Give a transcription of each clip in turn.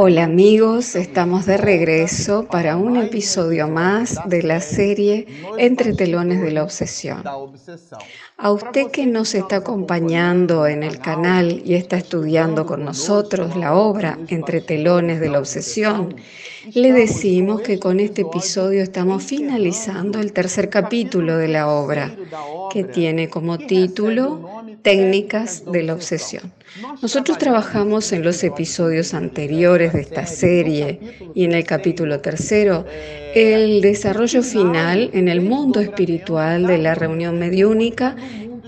Hola amigos, estamos de regreso para un episodio más de la serie Entre telones de la obsesión. A usted que nos está acompañando en el canal y está estudiando con nosotros la obra Entre telones de la obsesión, le decimos que con este episodio estamos finalizando el tercer capítulo de la obra, que tiene como título Técnicas de la obsesión. Nosotros trabajamos en los episodios anteriores de esta serie y en el capítulo tercero el desarrollo final en el mundo espiritual de la reunión mediúnica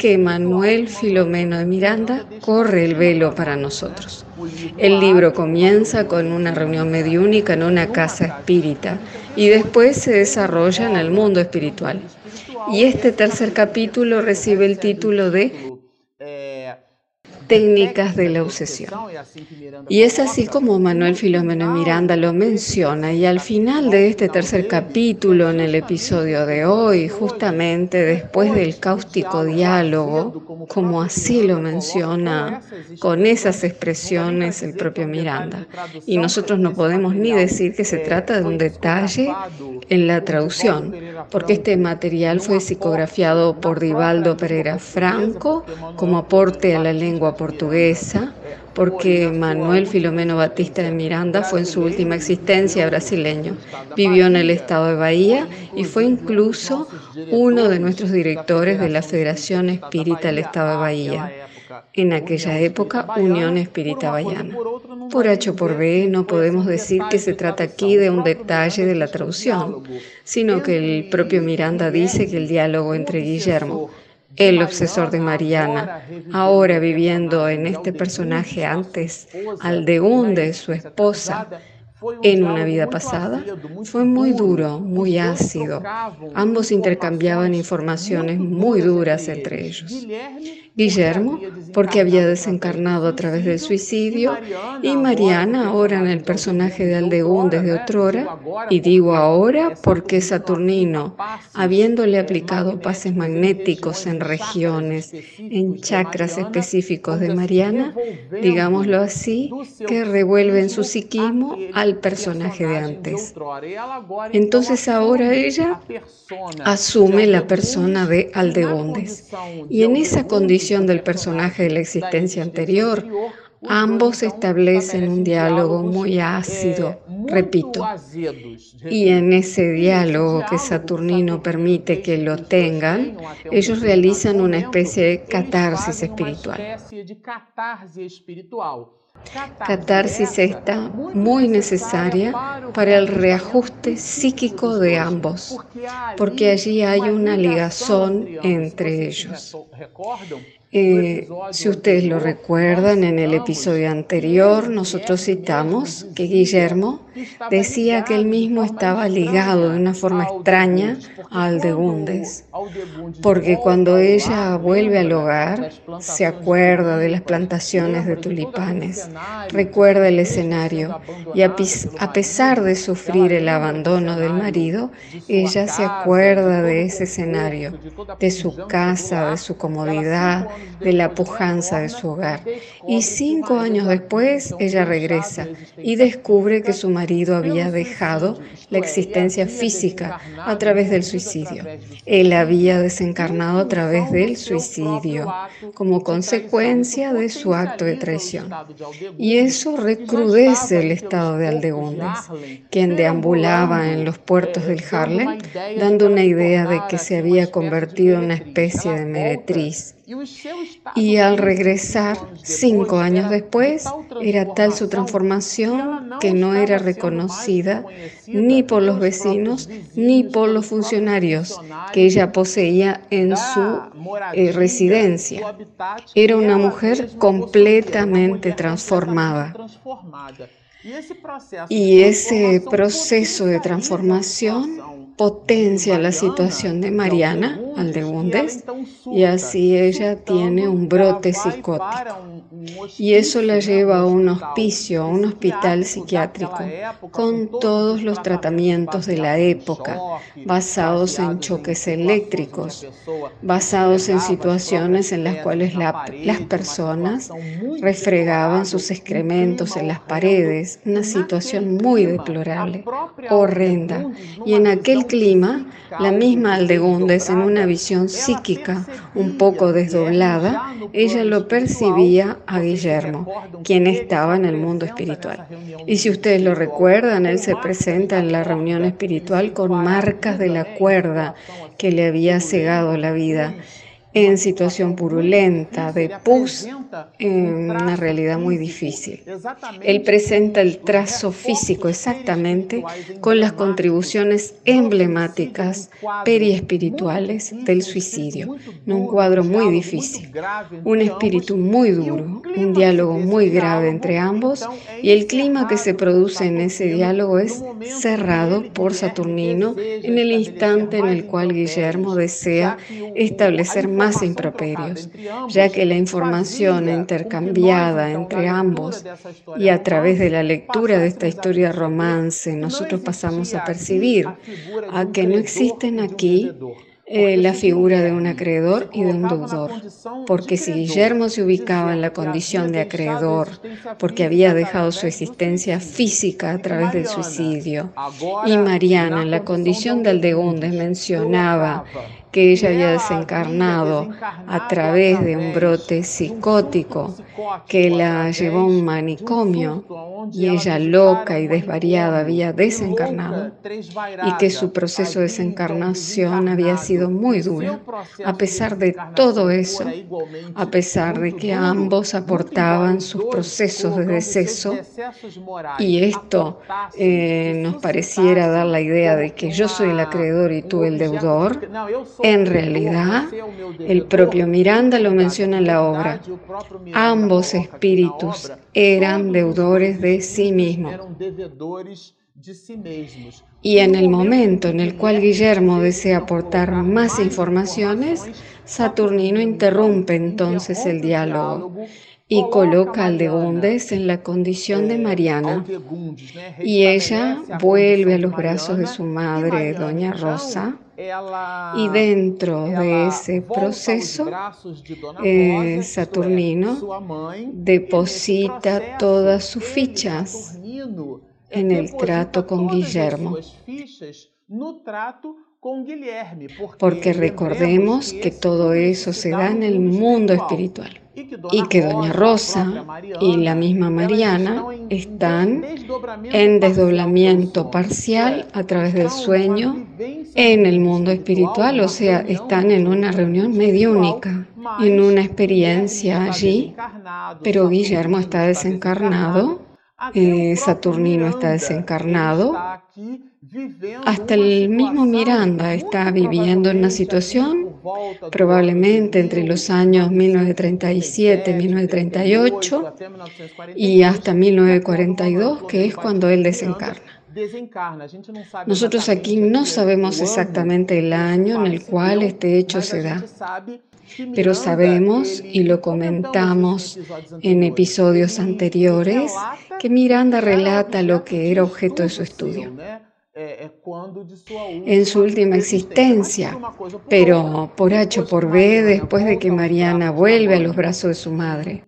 que Manuel Filomeno de Miranda corre el velo para nosotros. El libro comienza con una reunión mediúnica en una casa espírita y después se desarrolla en el mundo espiritual. Y este tercer capítulo recibe el título de técnicas de la obsesión. Y es así como Manuel Filomeno Miranda lo menciona y al final de este tercer capítulo, en el episodio de hoy, justamente después del cáustico diálogo, como así lo menciona con esas expresiones el propio Miranda. Y nosotros no podemos ni decir que se trata de un detalle en la traducción, porque este material fue psicografiado por Divaldo Pereira Franco como aporte a la lengua portuguesa, porque Manuel Filomeno Batista de Miranda fue en su última existencia brasileño. Vivió en el estado de Bahía y fue incluso uno de nuestros directores de la Federación Espírita del Estado de Bahía. En aquella época, Unión Espírita Bahiana. Por H o por B, no podemos decir que se trata aquí de un detalle de la traducción, sino que el propio Miranda dice que el diálogo entre Guillermo el obsesor de Mariana, ahora viviendo en este personaje antes, Aldegunde, su esposa, en una vida pasada. fue muy duro, muy ácido. Ambos intercambiaban informaciones muy duras entre ellos. Guillermo, porque había desencarnado a través del suicidio, y Mariana, ahora en el personaje de Aldeún desde otrora, y digo ahora porque Saturnino, habiéndole aplicado pases magnéticos en regiones, en chakras específicos de Mariana, digámoslo así, que revuelven su psiquismo al personaje de antes. Entonces ahora ella asume la persona de Aldegundes. Y en esa condición del personaje de la existencia anterior, Ambos establecen un diálogo muy ácido, repito, y en ese diálogo que Saturnino permite que lo tengan, ellos realizan una especie de catarsis espiritual. Catarsis esta muy necesaria para el reajuste psíquico de ambos, porque allí hay una ligazón entre ellos. Eh, si ustedes lo recuerdan, en el episodio anterior nosotros citamos que Guillermo decía que él mismo estaba ligado de una forma extraña a Aldegundes, porque cuando ella vuelve al hogar se acuerda de las plantaciones de tulipanes, recuerda el escenario y a pesar de sufrir el abandono del marido, ella se acuerda de ese escenario, de su casa, de su comodidad, de la pujanza de su hogar. Y cinco años después ella regresa y descubre que su marido había dejado la existencia física a través del suicidio. Él había desencarnado a través del suicidio como consecuencia de su acto de traición. Y eso recrudece el estado de Aldegundes, quien deambulaba en los puertos del Harlem, dando una idea de que se había convertido en una especie de meretriz y al regresar, cinco años después, era tal su transformación que no era reconocida ni por los vecinos ni por los funcionarios que ella poseía en su eh, residencia. Era una mujer completamente transformada. Y ese proceso de transformación potencia la situación de Mariana Aldegundes y así ella tiene un brote psicótico. Y eso la lleva a un hospicio, a un hospital psiquiátrico, con todos los tratamientos de la época, basados en choques eléctricos, basados en situaciones en las cuales las personas refregaban sus excrementos en las paredes, una situación muy deplorable, horrenda. Y en aquel clima, la misma Aldegundes, en una visión psíquica un poco desdoblada, ella lo percibía a Guillermo, quien estaba en el mundo espiritual. Y si ustedes lo recuerdan, él se presenta en la reunión espiritual con marcas de la cuerda que le había cegado la vida en situación purulenta, de pus, en una realidad muy difícil. Él presenta el trazo físico exactamente con las contribuciones emblemáticas periespirituales del suicidio, un cuadro muy difícil, un espíritu muy duro, un diálogo muy grave entre ambos y el clima que se produce en ese diálogo es cerrado por Saturnino en el instante en el cual Guillermo desea establecer más improperios, ya que la información intercambiada entre ambos y a través de la lectura de esta historia romance, nosotros pasamos a percibir a que no existen aquí eh, la figura de un acreedor y de un deudor. Porque si Guillermo se ubicaba en la condición de acreedor, porque había dejado su existencia física a través del suicidio, y Mariana en la condición de Aldegundes mencionaba que ella había desencarnado a través de un brote psicótico que la llevó a un manicomio y ella loca y desvariada había desencarnado y que su proceso de desencarnación había sido muy duro. A pesar de todo eso, a pesar de que ambos aportaban sus procesos de deceso y esto eh, nos pareciera dar la idea de que yo soy el acreedor y tú el deudor, en realidad, el propio Miranda lo menciona en la obra. Ambos espíritus eran deudores de sí mismos. Y en el momento en el cual Guillermo desea aportar más informaciones, Saturnino interrumpe entonces el diálogo y coloca a Aldegundes en la condición de Mariana. Y ella vuelve a los brazos de su madre, Doña Rosa, y dentro de ese proceso, eh, Saturnino deposita todas sus fichas en el trato con Guillermo. Porque recordemos que todo eso se da en el mundo espiritual y que Doña Rosa y la misma Mariana están en desdoblamiento parcial a través del sueño en el mundo espiritual, o sea, están en una reunión mediúnica, en una experiencia allí, pero Guillermo está desencarnado, eh, Saturnino está desencarnado, hasta el mismo Miranda está viviendo en una situación probablemente entre los años 1937 1938 y hasta 1942, que es cuando él desencarna. Nosotros aquí no sabemos exactamente el año en el cual este hecho se da, pero sabemos, y lo comentamos en episodios anteriores, que Miranda relata lo que era objeto de su estudio. en su última existencia, pero por H o por B, después de que Mariana vuelve a los brazos de su madre.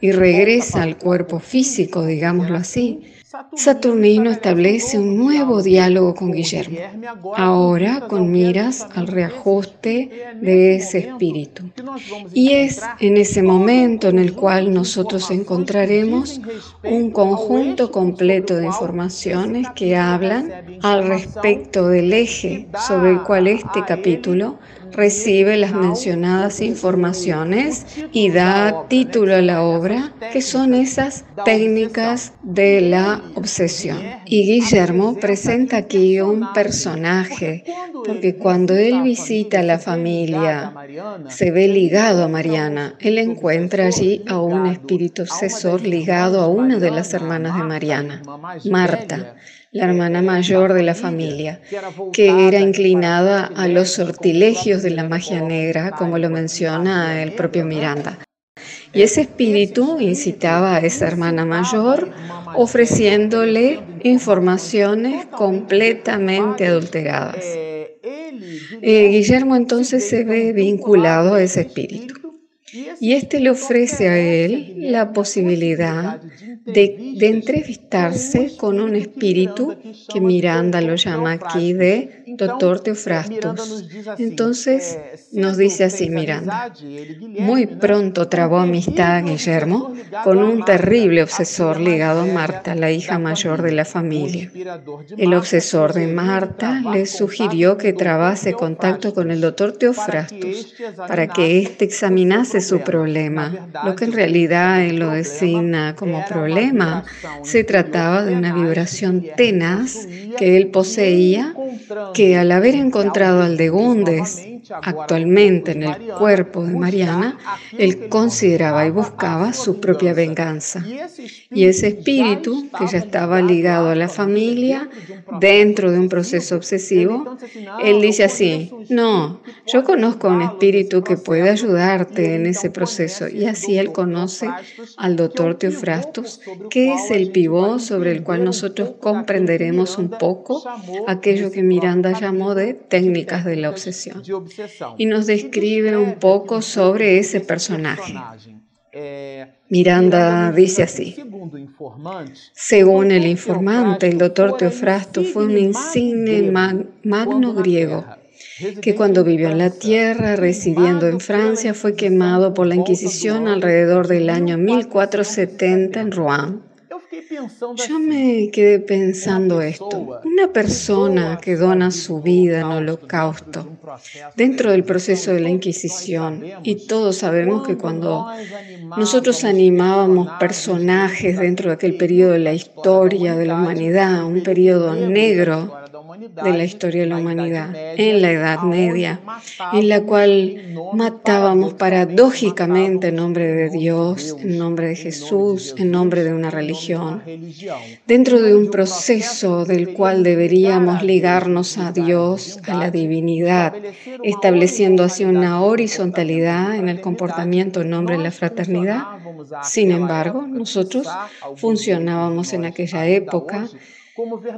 Y regresa al cuerpo físico, digámoslo así, Saturnino establece un nuevo diálogo con Guillermo, ahora con miras al reajuste de ese espíritu. Y es en ese momento en el cual nosotros encontraremos un conjunto completo de informaciones que hablan al respecto del eje sobre el cual este capítulo recibe las mencionadas informaciones y da título a la obra, que son esas técnicas de la obsesión. Y Guillermo presenta aquí un personaje, porque cuando él visita a la familia, se ve ligado a Mariana. Él encuentra allí a un espíritu obsesor ligado a una de las hermanas de Mariana, Marta la hermana mayor de la familia, que era inclinada a los sortilegios de la magia negra, como lo menciona el propio Miranda. Y ese espíritu incitaba a esa hermana mayor ofreciéndole informaciones completamente adulteradas. Eh, Guillermo entonces se ve vinculado a ese espíritu. Y este le ofrece a él la posibilidad de, entrevistarse con un espíritu que Miranda lo llama aquí de doctor Teofrastos. Entonces nos dice así Miranda, muy pronto trabó amistad Guillermo con un terrible obsesor ligado a Marta, la hija mayor de la familia. El obsesor de Marta le sugirió que trabase contacto con el doctor Teofrastos para que éste examinase su problema, lo que en realidad él lo designa como problema se trataba de una vibración tenaz que él poseía, que al haber encontrado al de Gundes actualmente en el cuerpo de Mariana, él consideraba y buscaba su propia venganza. Y ese espíritu, que ya estaba ligado a la familia, dentro de un proceso obsesivo, él dice así, no, yo conozco a un espíritu que puede ayudarte en ese proceso. Y así él conoce al doctor Teofrastos, que es el pivot sobre el cual nosotros comprenderemos un poco aquello que Miranda llamó de técnicas de la obsesión y nos describe un poco sobre ese personaje. Miranda dice así, según el informante, el doctor Teofrasto fue un insigne magno griego que cuando vivió en la tierra, residiendo en Francia, fue quemado por la Inquisición alrededor del año 1470 en Rouen yo me quedé pensando esto. Una persona que dona su vida en holocausto. dentro del proceso de la Inquisición, y todos sabemos que cuando nosotros animábamos personajes dentro de aquel periodo de la historia de la humanidad, un periodo negro, de la historia de la humanidad en la Edad Media, en la cual matábamos paradójicamente en nombre de Dios, en nombre de Jesús, en nombre de una religión, dentro de un proceso del cual deberíamos ligarnos a Dios, a la divinidad, estableciendo así una horizontalidad en el comportamiento en nombre de la fraternidad. Sin embargo, nosotros funcionábamos en aquella época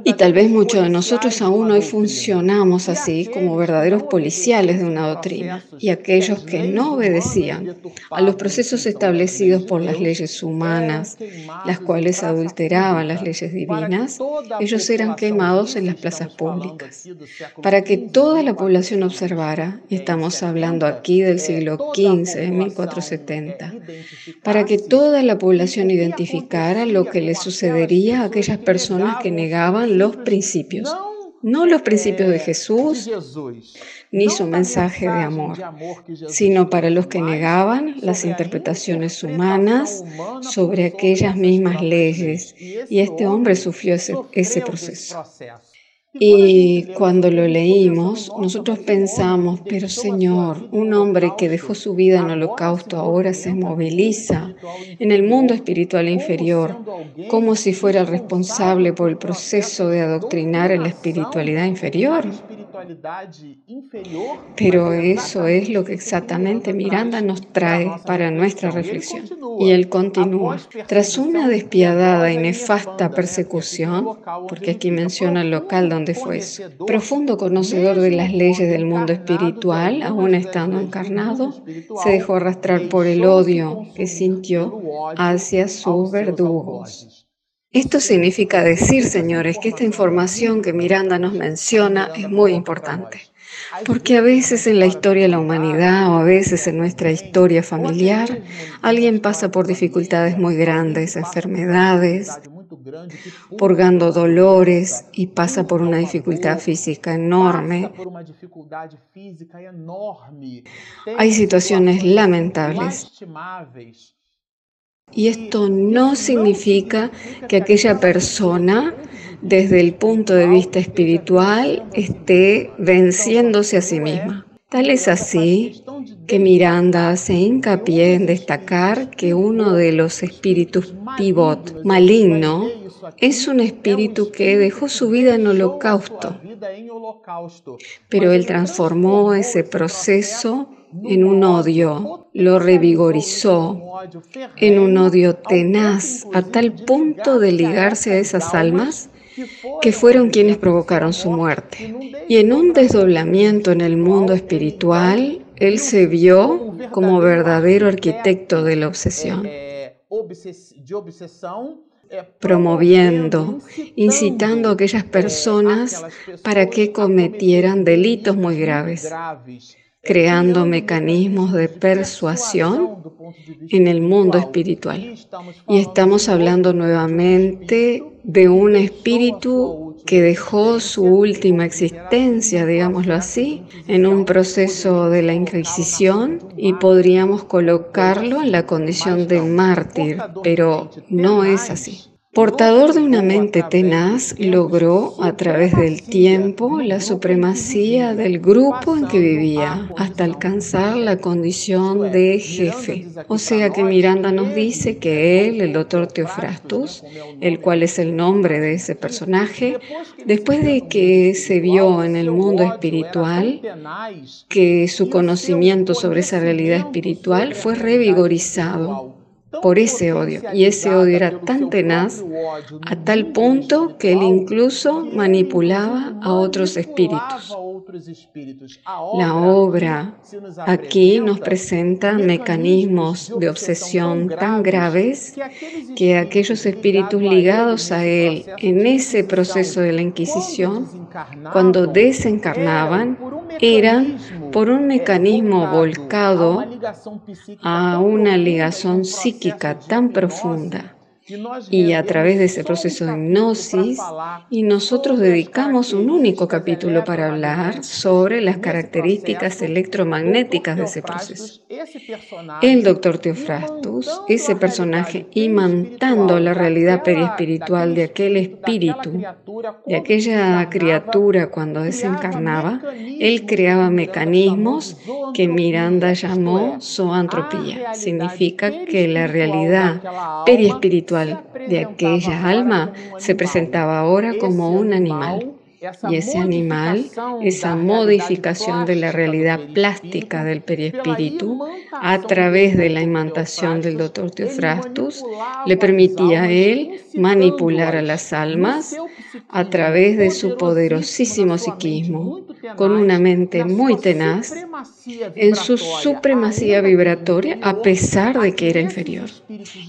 y tal vez muchos de nosotros aún hoy funcionamos así como verdaderos policiales de una doctrina. Y aquellos que no obedecían a los procesos establecidos por las leyes humanas, las cuales adulteraban las leyes divinas, ellos eran quemados en las plazas públicas. Para que toda la población observara, y estamos hablando aquí del siglo XV, 1470, para que toda la población identificara lo que le sucedería a aquellas personas que negaban los principios, no los principios de Jesús ni su mensaje de amor, sino para los que negaban las interpretaciones humanas sobre aquellas mismas leyes. Y este hombre sufrió ese, ese proceso. Y cuando lo leímos, nosotros pensamos, pero Señor, un hombre que dejó su vida en holocausto ahora se moviliza en el mundo espiritual inferior, como si fuera responsable por el proceso de adoctrinar en la espiritualidad inferior. Pero eso es lo que exactamente Miranda nos trae para nuestra reflexión. Y él continúa, tras una despiadada y nefasta persecución, porque aquí menciona el local donde fue eso, profundo conocedor de las leyes del mundo espiritual, aún estando encarnado, se dejó arrastrar por el odio que sintió hacia sus verdugos. Esto significa decir, señores, que esta información que Miranda nos menciona es muy importante. Porque a veces en la historia de la humanidad o a veces en nuestra historia familiar, alguien pasa por dificultades muy grandes, enfermedades, purgando dolores y pasa por una dificultad física enorme. Hay situaciones lamentables y esto no significa que aquella persona, desde el punto de vista espiritual, esté venciéndose a sí misma. Tal es así que Miranda hace hincapié en destacar que uno de los espíritus pivot maligno es un espíritu que dejó su vida en holocausto, pero él transformó ese proceso en un odio, lo revigorizó en un odio tenaz a tal punto de ligarse a esas almas que fueron quienes provocaron su muerte. Y en un desdoblamiento en el mundo espiritual, él se vio como verdadero arquitecto de la obsesión promoviendo, incitando a aquellas personas para que cometieran delitos muy graves creando mecanismos de persuasión en el mundo espiritual. Y estamos hablando nuevamente de un espíritu que dejó su última existencia, digámoslo así, en un proceso de la Inquisición y podríamos colocarlo en la condición de mártir, pero no es así. Portador de una mente tenaz, logró a través del tiempo la supremacía del grupo en que vivía hasta alcanzar la condición de jefe. O sea que Miranda nos dice que él, el doctor Teofrastus, el cual es el nombre de ese personaje, después de que se vio en el mundo espiritual que su conocimiento sobre esa realidad espiritual fue revigorizado por ese odio. Y ese odio era tan tenaz a tal punto que él incluso manipulaba a otros espíritus. La obra aquí nos presenta mecanismos de obsesión tan graves que aquellos espíritus ligados a él en ese proceso de la Inquisición, cuando desencarnaban, eran por un mecanismo volcado a una ligación psíquica tan profunda y a través de ese proceso de hipnosis, y nosotros dedicamos un único capítulo para hablar. sobre las características electromagnéticas de ese proceso. El doctor Teofrastus, ese personaje imantando la realidad periespiritual de aquel espíritu, de aquella criatura cuando desencarnaba, él creaba mecanismos que Miranda llamó zoantropía. Significa que la realidad periespiritual de aquella alma se presentaba ahora como un animal. Y ese animal, esa modificación de la realidad plástica del periespíritu a través de la imantación del doctor Teofrastus, le permitía a él manipular a las almas a través de su poderosísimo psiquismo, con una mente muy tenaz, en su supremacía vibratoria a pesar de que era inferior,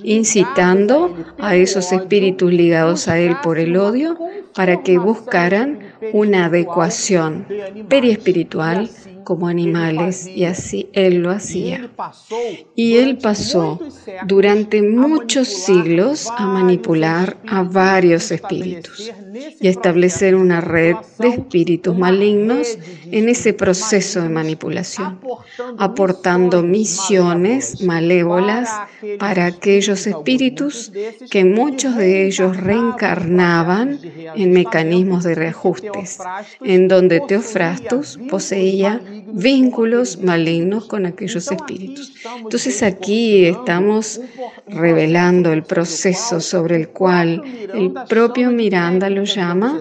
incitando a esos espíritus ligados a él por el odio para que buscaran una adecuación periespiritual como animales y así él lo hacía. Y él pasó durante muchos siglos a manipular a varios espíritus y establecer una red de espíritus malignos en ese proceso de manipulación, aportando misiones malévolas para aquellos espíritus que muchos de ellos reencarnaban en mecanismos de reajustes, en donde Teofrastus poseía vínculos malignos con aquellos espíritus. Entonces aquí estamos revelando el proceso sobre el cual el propio Miranda lo llama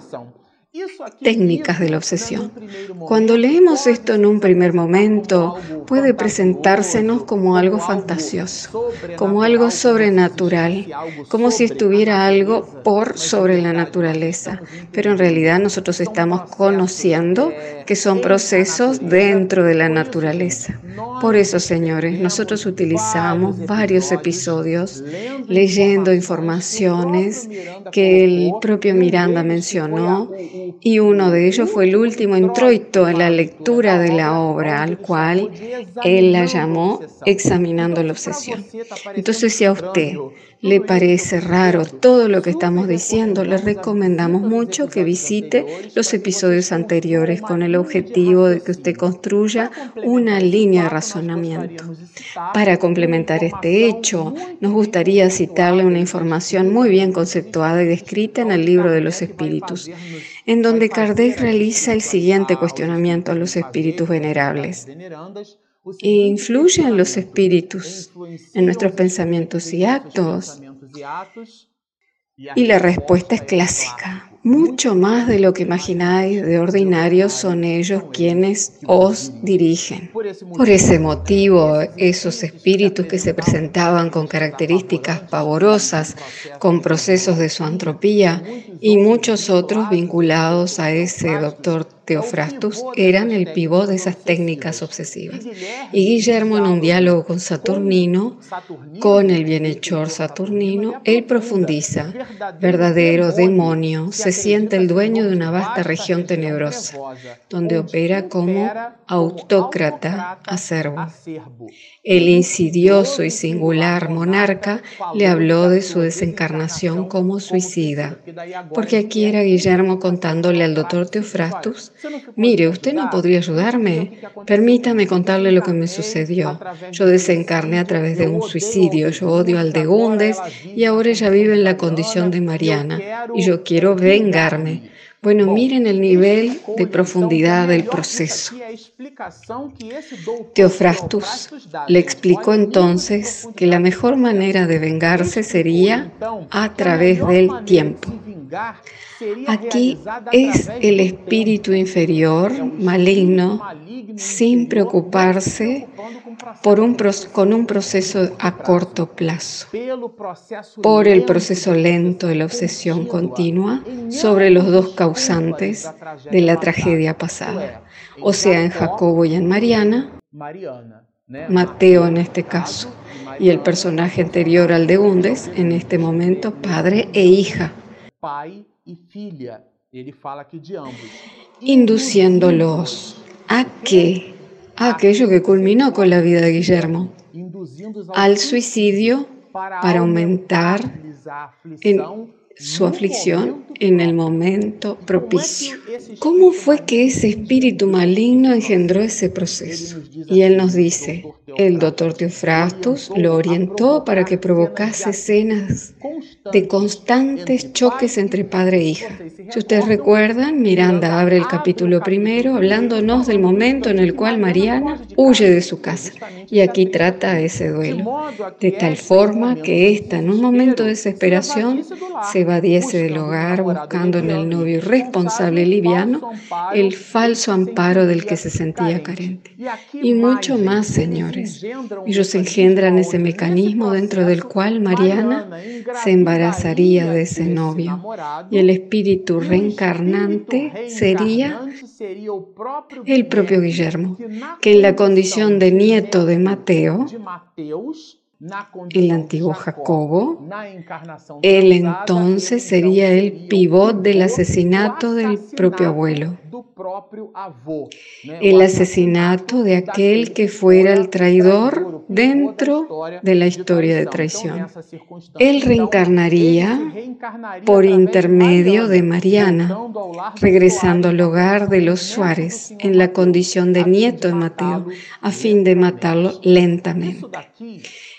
técnicas de la obsesión. Cuando leemos esto en un primer momento, puede presentársenos como algo fantasioso, como algo sobrenatural, como si estuviera algo por sobre la naturaleza. Pero en realidad nosotros estamos conociendo que son procesos dentro de la naturaleza. Por eso, señores, nosotros utilizamos varios episodios leyendo informaciones que el propio Miranda mencionó y uno de ellos fue el último introito en la lectura de la obra, al cual él la llamó Examinando la Obsesión. Entonces, si a usted le parece raro todo lo que estamos diciendo, le recomendamos mucho que visite los episodios anteriores con el objetivo de que usted construya una línea de razonamiento. Para complementar este hecho, nos gustaría citarle una información muy bien conceptuada y descrita en el libro de los espíritus, en donde Kardec realiza el siguiente cuestionamiento a los espíritus venerables. ¿Influyen los espíritus en nuestros pensamientos y actos? Y la respuesta es clásica. Mucho más de lo que imagináis de ordinario son ellos quienes os dirigen. Por ese motivo, esos espíritus que se presentaban con características pavorosas, con procesos de su y muchos otros vinculados a ese doctor Teofrastus eran el pivot de esas técnicas obsesivas. Y Guillermo, en un diálogo con Saturnino, con el bienhechor Saturnino, él profundiza, verdadero demonio, se siente el dueño de una vasta región tenebrosa, donde opera como autócrata acervo. El insidioso y singular monarca le habló de su desencarnación como suicida, porque aquí era Guillermo contándole al doctor Teofrastus Mire, usted no podría ayudarme. Permítame contarle lo que me sucedió. Yo desencarné a través de un suicidio. Yo odio al de Gundes y ahora ella vive en la condición de Mariana. Y yo quiero vengarme. Bueno, miren el nivel de profundidad del proceso. Teofrastus le explicó entonces que la mejor manera de vengarse sería a través del tiempo. Aquí es el espíritu inferior, maligno, sin preocuparse por un, con un proceso a corto plazo, por el proceso lento de la obsesión continua sobre los dos causantes de la tragedia pasada, o sea, en Jacobo y en Mariana, Mateo en este caso, y el personaje anterior al de Hundes, en este momento padre e hija induciéndolos a qué? A aquello que culminó con la vida de Guillermo, al suicidio para aumentar en su aflicción en el momento propicio. ¿Cómo fue que ese espíritu maligno engendró ese proceso? Y él nos dice, el doctor Teofrastus lo orientó para que provocase escenas de constantes choques entre padre e hija. Si ustedes recuerdan, Miranda abre el capítulo primero hablándonos del momento en el cual Mariana huye de su casa. Y aquí trata ese duelo, de tal forma que ésta, en un momento de desesperación, se evadiese del hogar buscando en el novio irresponsable liviano el falso amparo del que se sentía carente. Y mucho más, señores. Ellos engendran ese mecanismo dentro del cual Mariana se embarazaría de ese novio. Y el espíritu reencarnante sería el propio Guillermo, que en la condición de nieto de Mateo, el antiguo Jacobo, él entonces sería el pivot del asesinato del propio abuelo, el asesinato de aquel que fuera el traidor dentro de la historia de traición. Él reencarnaría por intermedio de Mariana, regresando al hogar de los Suárez en la condición de nieto de Mateo, a fin de matarlo lentamente.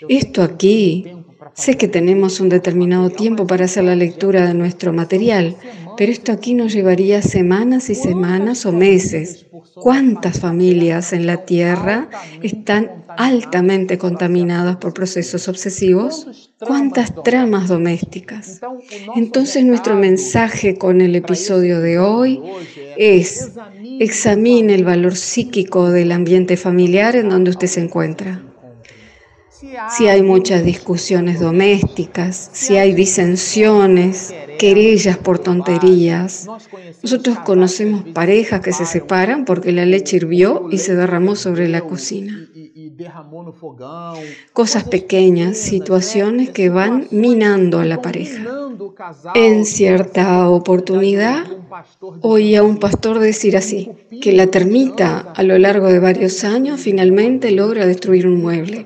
Esto aquí, sé que tenemos un determinado tiempo para hacer la lectura de nuestro material, pero esto aquí nos llevaría semanas y semanas o meses. ¿Cuántas familias en la Tierra están altamente contaminadas por procesos obsesivos? ¿Cuántas tramas domésticas? Entonces nuestro mensaje con el episodio de hoy es, examine el valor psíquico del ambiente familiar en donde usted se encuentra si hay muchas discusiones domésticas, si hay disensiones, querellas por tonterías. Nosotros conocemos parejas que se separan porque la leche hirvió y se derramó sobre la cocina. Cosas pequeñas, situaciones que van minando a la pareja. En cierta oportunidad, Oí a un pastor decir así, que la termita a lo largo de varios años finalmente logra destruir un mueble.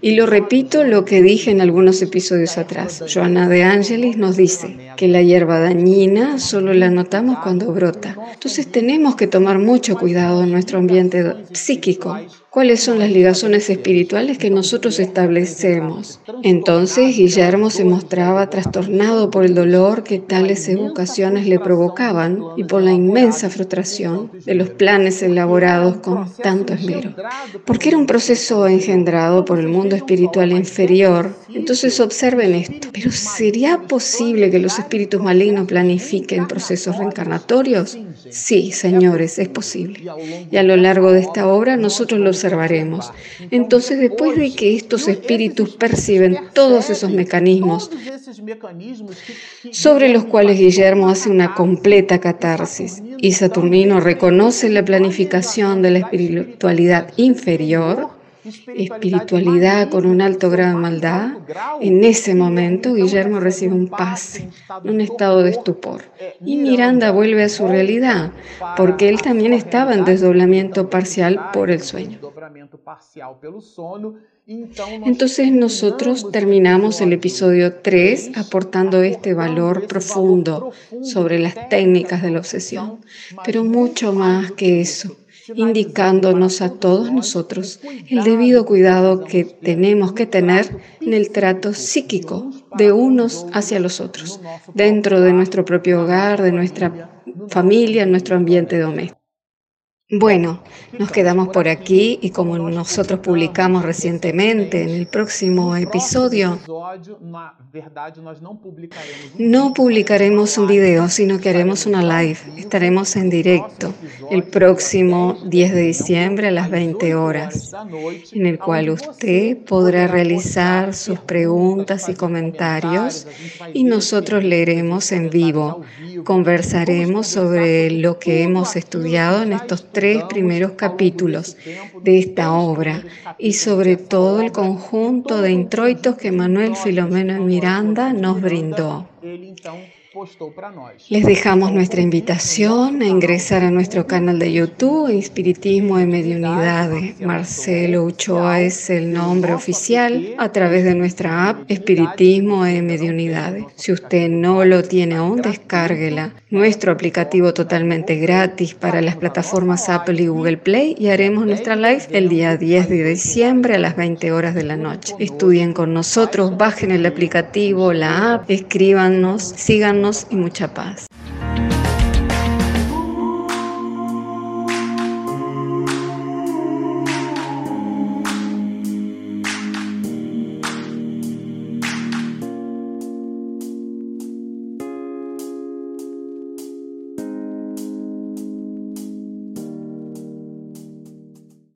Y lo repito lo que dije en algunos episodios atrás. Joana de Angelis nos dice que la hierba dañina solo la notamos cuando brota. Entonces tenemos que tomar mucho cuidado en nuestro ambiente psíquico cuáles son las ligazones espirituales que nosotros establecemos. Entonces Guillermo se mostraba trastornado por el dolor que tales educaciones le provocaban y por la inmensa frustración de los planes elaborados con tanto esmero. Porque era un proceso engendrado por el mundo espiritual inferior. Entonces observen esto. Pero ¿sería posible que los espíritus malignos planifiquen procesos reencarnatorios? Sí, señores, es posible. Y a lo largo de esta obra nosotros los observaremos. Entonces, después de que estos espíritus perciben todos esos mecanismos sobre los cuales Guillermo hace una completa catarsis y Saturnino reconoce la planificación de la espiritualidad inferior, espiritualidad con un alto grado de maldad, en ese momento Guillermo recibe un pase, un estado de estupor. Y Miranda vuelve a su realidad, porque él también estaba en desdoblamiento parcial por el sueño. Entonces nosotros terminamos el episodio 3 aportando este valor profundo sobre las técnicas de la obsesión, pero mucho más que eso indicándonos a todos nosotros el debido cuidado que tenemos que tener en el trato psíquico de unos hacia los otros, dentro de nuestro propio hogar, de nuestra familia, en nuestro ambiente doméstico. Bueno, nos quedamos por aquí y como nosotros publicamos recientemente en el próximo episodio, no publicaremos un video, sino que haremos una live. Estaremos en directo el próximo 10 de diciembre a las 20 horas, en el cual usted podrá realizar sus preguntas y comentarios y nosotros leeremos en vivo. Conversaremos sobre lo que hemos estudiado en estos tres primeros capítulos de esta obra y sobre todo el conjunto de introitos que Manuel Filomeno Miranda nos brindó. Les dejamos nuestra invitación a ingresar a nuestro canal de YouTube, Espiritismo y Mediunidad. Marcelo Uchoa es el nombre oficial a través de nuestra app Espiritismo y Mediunidad. Si usted no lo tiene aún, descárguela. Nuestro aplicativo totalmente gratis para las plataformas Apple y Google Play y haremos nuestra live el día 10 de diciembre a las 20 horas de la noche. Estudien con nosotros, bajen el aplicativo, la app, escríbanos, síganos y mucha paz.